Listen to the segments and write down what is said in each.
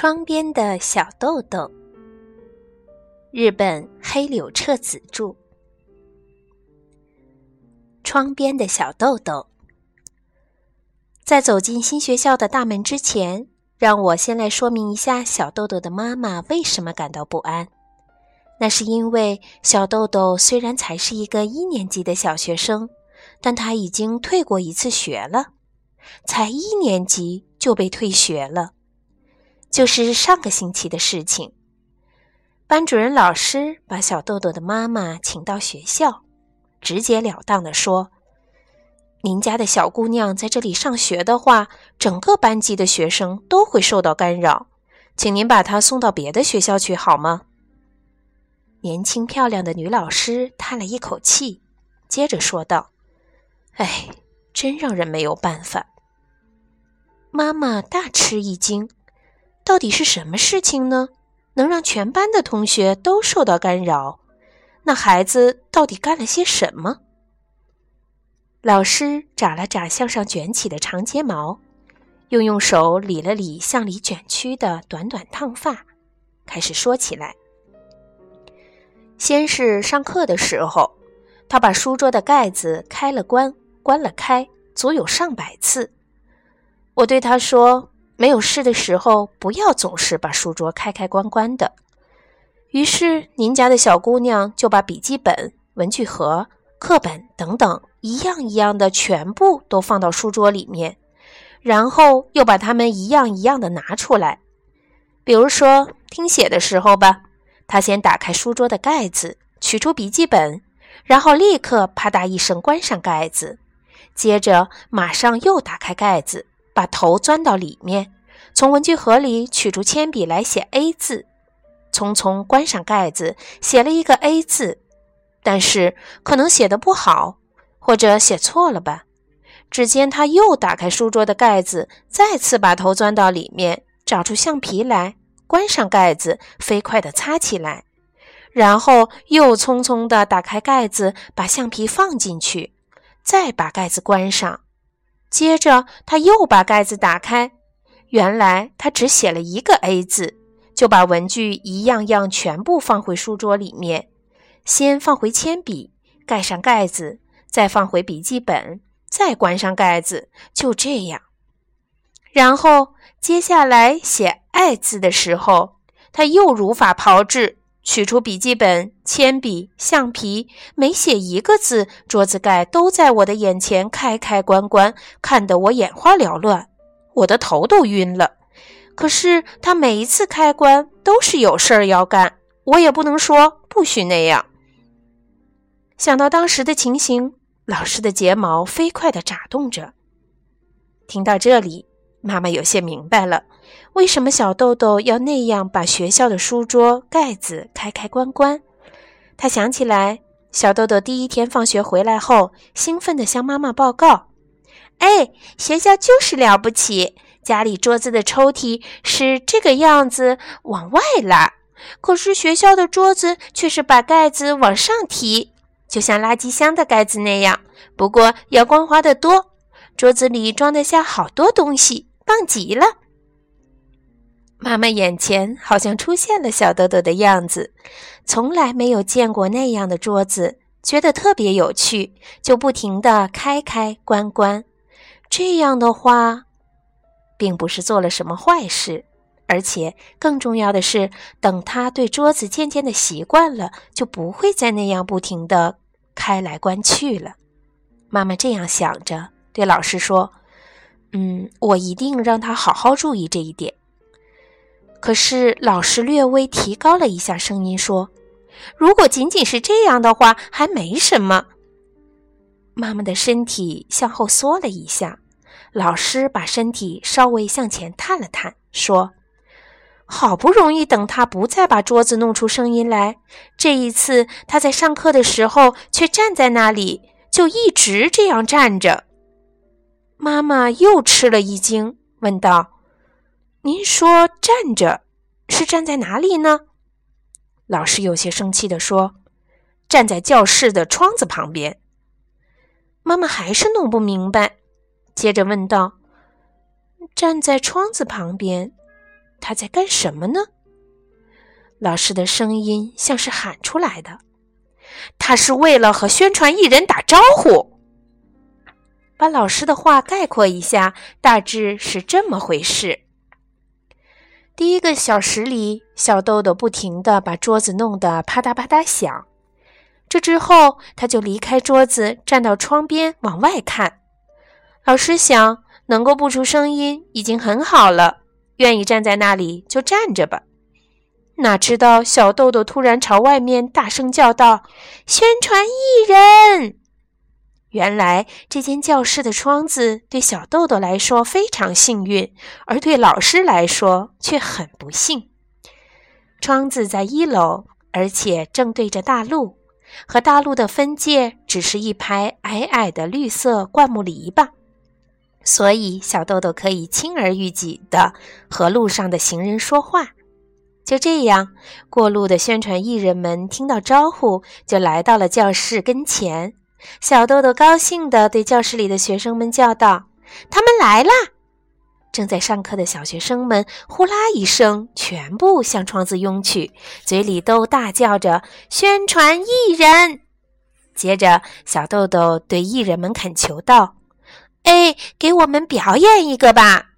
窗边的小豆豆，日本黑柳彻子著。窗边的小豆豆，在走进新学校的大门之前，让我先来说明一下小豆豆的妈妈为什么感到不安。那是因为小豆豆虽然才是一个一年级的小学生，但他已经退过一次学了，才一年级就被退学了。就是上个星期的事情。班主任老师把小豆豆的妈妈请到学校，直截了当地说：“您家的小姑娘在这里上学的话，整个班级的学生都会受到干扰，请您把她送到别的学校去好吗？”年轻漂亮的女老师叹了一口气，接着说道：“哎，真让人没有办法。”妈妈大吃一惊。到底是什么事情呢？能让全班的同学都受到干扰？那孩子到底干了些什么？老师眨了眨向上卷起的长睫毛，又用手理了理向里卷曲的短短烫发，开始说起来。先是上课的时候，他把书桌的盖子开了关，关了开，足有上百次。我对他说。没有事的时候，不要总是把书桌开开关关的。于是，您家的小姑娘就把笔记本、文具盒、课本等等一样一样的全部都放到书桌里面，然后又把它们一样一样的拿出来。比如说听写的时候吧，她先打开书桌的盖子，取出笔记本，然后立刻啪嗒一声关上盖子，接着马上又打开盖子。把头钻到里面，从文具盒里取出铅笔来写 A 字，匆匆关上盖子，写了一个 A 字，但是可能写的不好，或者写错了吧。只见他又打开书桌的盖子，再次把头钻到里面，找出橡皮来，关上盖子，飞快地擦起来，然后又匆匆地打开盖子，把橡皮放进去，再把盖子关上。接着，他又把盖子打开，原来他只写了一个 A 字，就把文具一样样全部放回书桌里面，先放回铅笔，盖上盖子，再放回笔记本，再关上盖子，就这样。然后接下来写爱字的时候，他又如法炮制。取出笔记本、铅笔、橡皮，每写一个字，桌子盖都在我的眼前开开关关，看得我眼花缭乱，我的头都晕了。可是他每一次开关都是有事儿要干，我也不能说不许那样。想到当时的情形，老师的睫毛飞快地眨动着。听到这里。妈妈有些明白了，为什么小豆豆要那样把学校的书桌盖子开开关关。她想起来，小豆豆第一天放学回来后，兴奋地向妈妈报告：“哎，学校就是了不起！家里桌子的抽屉是这个样子，往外拉；可是学校的桌子却是把盖子往上提，就像垃圾箱的盖子那样，不过要光滑得多。桌子里装得下好多东西。”棒极了！妈妈眼前好像出现了小豆豆的样子，从来没有见过那样的桌子，觉得特别有趣，就不停地开开关关。这样的话，并不是做了什么坏事，而且更重要的是，等他对桌子渐渐的习惯了，就不会再那样不停地开来关去了。妈妈这样想着，对老师说。嗯，我一定让他好好注意这一点。可是老师略微提高了一下声音说：“如果仅仅是这样的话，还没什么。”妈妈的身体向后缩了一下，老师把身体稍微向前探了探，说：“好不容易等他不再把桌子弄出声音来，这一次他在上课的时候却站在那里，就一直这样站着。”妈妈又吃了一惊，问道：“您说站着，是站在哪里呢？”老师有些生气地说：“站在教室的窗子旁边。”妈妈还是弄不明白，接着问道：“站在窗子旁边，他在干什么呢？老师的声音像是喊出来的：“他是为了和宣传艺人打招呼。”把老师的话概括一下，大致是这么回事。第一个小时里，小豆豆不停地把桌子弄得啪嗒啪嗒响。这之后，他就离开桌子，站到窗边往外看。老师想，能够不出声音已经很好了，愿意站在那里就站着吧。哪知道小豆豆突然朝外面大声叫道：“宣传艺人！”原来这间教室的窗子对小豆豆来说非常幸运，而对老师来说却很不幸。窗子在一楼，而且正对着大路，和大路的分界只是一排矮矮的绿色灌木篱笆，所以小豆豆可以轻而易举地和路上的行人说话。就这样，过路的宣传艺人们听到招呼，就来到了教室跟前。小豆豆高兴地对教室里的学生们叫道：“他们来啦！”正在上课的小学生们呼啦一声，全部向窗子拥去，嘴里都大叫着“宣传艺人”。接着，小豆豆对艺人们恳求道：“哎，给我们表演一个吧！”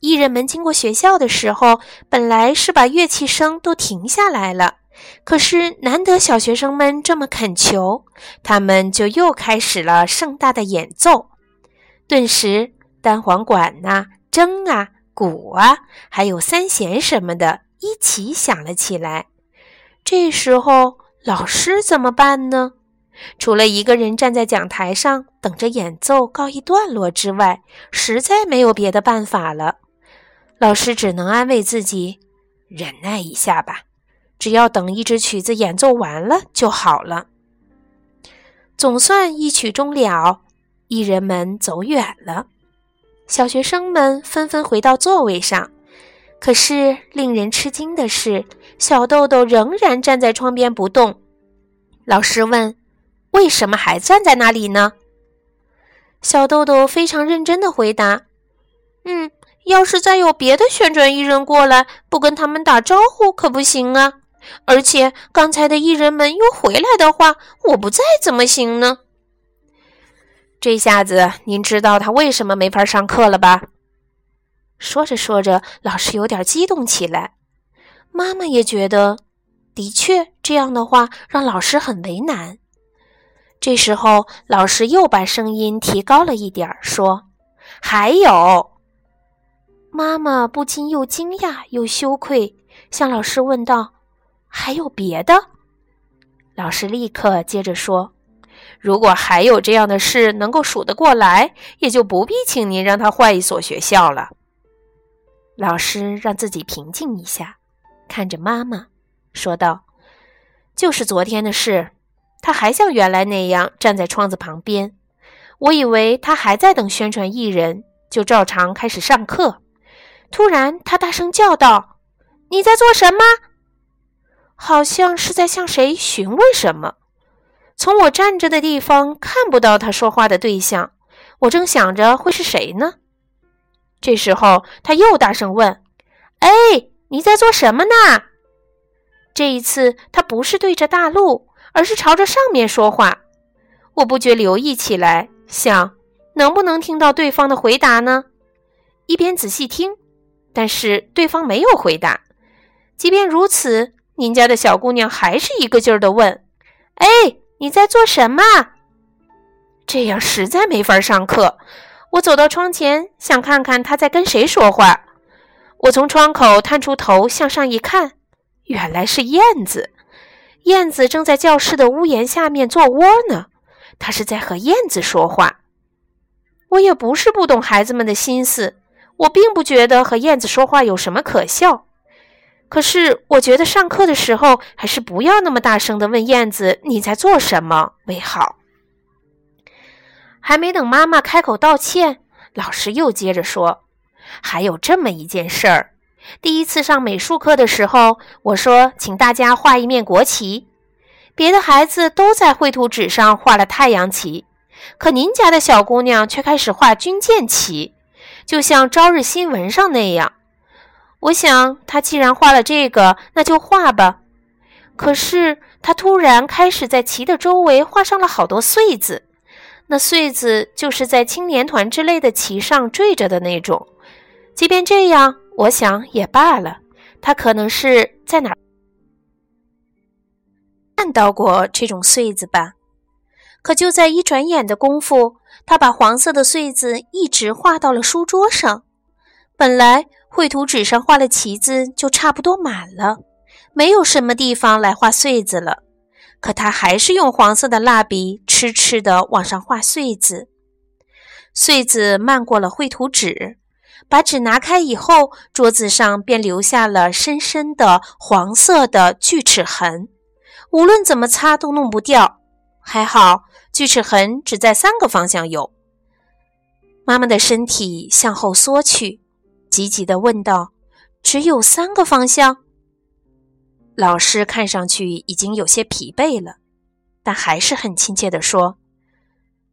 艺人们经过学校的时候，本来是把乐器声都停下来了。可是难得小学生们这么恳求，他们就又开始了盛大的演奏。顿时，单簧管呐、筝啊、鼓啊，还有三弦什么的，一起响了起来。这时候，老师怎么办呢？除了一个人站在讲台上等着演奏告一段落之外，实在没有别的办法了。老师只能安慰自己：忍耐一下吧。只要等一支曲子演奏完了就好了。总算一曲终了，艺人们走远了，小学生们纷纷回到座位上。可是令人吃惊的是，小豆豆仍然站在窗边不动。老师问：“为什么还站在那里呢？”小豆豆非常认真的回答：“嗯，要是再有别的旋转艺人过来，不跟他们打招呼可不行啊。”而且刚才的艺人们又回来的话，我不在怎么行呢？这下子您知道他为什么没法上课了吧？说着说着，老师有点激动起来。妈妈也觉得，的确这样的话让老师很为难。这时候，老师又把声音提高了一点，说：“还有。”妈妈不禁又惊讶又羞愧，向老师问道。还有别的？老师立刻接着说：“如果还有这样的事能够数得过来，也就不必请您让他换一所学校了。”老师让自己平静一下，看着妈妈说道：“就是昨天的事，他还像原来那样站在窗子旁边。我以为他还在等宣传艺人，就照常开始上课。突然，他大声叫道：‘你在做什么？’”好像是在向谁询问什么。从我站着的地方看不到他说话的对象，我正想着会是谁呢。这时候他又大声问：“哎，你在做什么呢？”这一次他不是对着大路，而是朝着上面说话。我不觉留意起来，想能不能听到对方的回答呢？一边仔细听，但是对方没有回答。即便如此。您家的小姑娘还是一个劲儿的问：“哎，你在做什么？”这样实在没法上课。我走到窗前，想看看她在跟谁说话。我从窗口探出头向上一看，原来是燕子。燕子正在教室的屋檐下面做窝呢。她是在和燕子说话。我也不是不懂孩子们的心思，我并不觉得和燕子说话有什么可笑。可是，我觉得上课的时候还是不要那么大声的问燕子你在做什么为好。还没等妈妈开口道歉，老师又接着说：“还有这么一件事儿，第一次上美术课的时候，我说请大家画一面国旗，别的孩子都在绘图纸上画了太阳旗，可您家的小姑娘却开始画军舰旗，就像朝日新闻上那样。”我想他既然画了这个，那就画吧。可是他突然开始在旗的周围画上了好多穗子，那穗子就是在青年团之类的旗上缀着的那种。即便这样，我想也罢了。他可能是在哪看到过这种穗子吧？可就在一转眼的功夫，他把黄色的穗子一直画到了书桌上。本来绘图纸上画的旗子就差不多满了，没有什么地方来画穗子了。可他还是用黄色的蜡笔痴痴地往上画穗子，穗子漫过了绘图纸。把纸拿开以后，桌子上便留下了深深的黄色的锯齿痕，无论怎么擦都弄不掉。还好，锯齿痕只在三个方向有。妈妈的身体向后缩去，急急地问道：“只有三个方向？”老师看上去已经有些疲惫了，但还是很亲切地说：“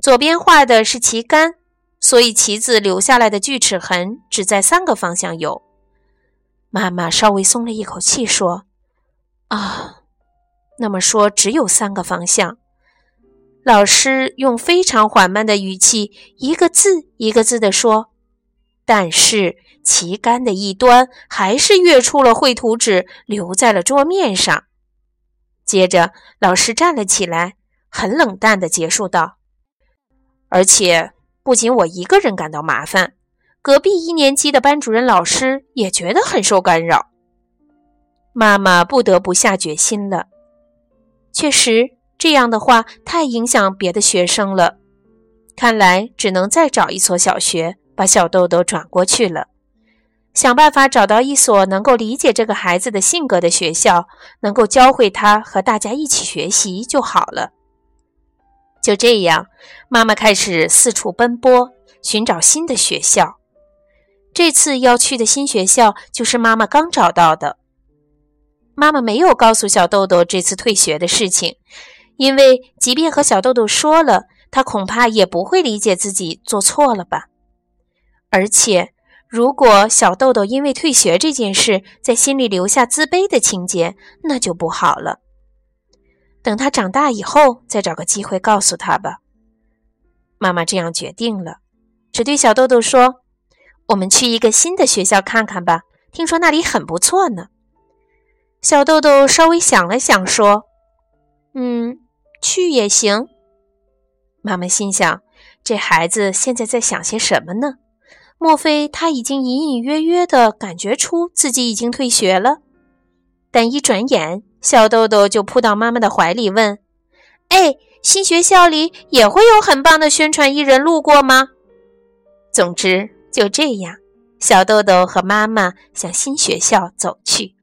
左边画的是旗杆。”所以旗子留下来的锯齿痕只在三个方向有。妈妈稍微松了一口气，说：“啊，那么说只有三个方向。”老师用非常缓慢的语气，一个字一个字地说：“但是旗杆的一端还是跃出了绘图纸，留在了桌面上。”接着，老师站了起来，很冷淡地结束道：“而且。”不仅我一个人感到麻烦，隔壁一年级的班主任老师也觉得很受干扰。妈妈不得不下决心了。确实，这样的话太影响别的学生了。看来只能再找一所小学，把小豆豆转过去了。想办法找到一所能够理解这个孩子的性格的学校，能够教会他和大家一起学习就好了。就这样，妈妈开始四处奔波，寻找新的学校。这次要去的新学校就是妈妈刚找到的。妈妈没有告诉小豆豆这次退学的事情，因为即便和小豆豆说了，他恐怕也不会理解自己做错了吧。而且，如果小豆豆因为退学这件事在心里留下自卑的情节，那就不好了。等他长大以后，再找个机会告诉他吧。妈妈这样决定了，只对小豆豆说：“我们去一个新的学校看看吧，听说那里很不错呢。”小豆豆稍微想了想，说：“嗯，去也行。”妈妈心想：这孩子现在在想些什么呢？莫非他已经隐隐约约地感觉出自己已经退学了？但一转眼。小豆豆就扑到妈妈的怀里，问：“哎，新学校里也会有很棒的宣传艺人路过吗？”总之，就这样，小豆豆和妈妈向新学校走去。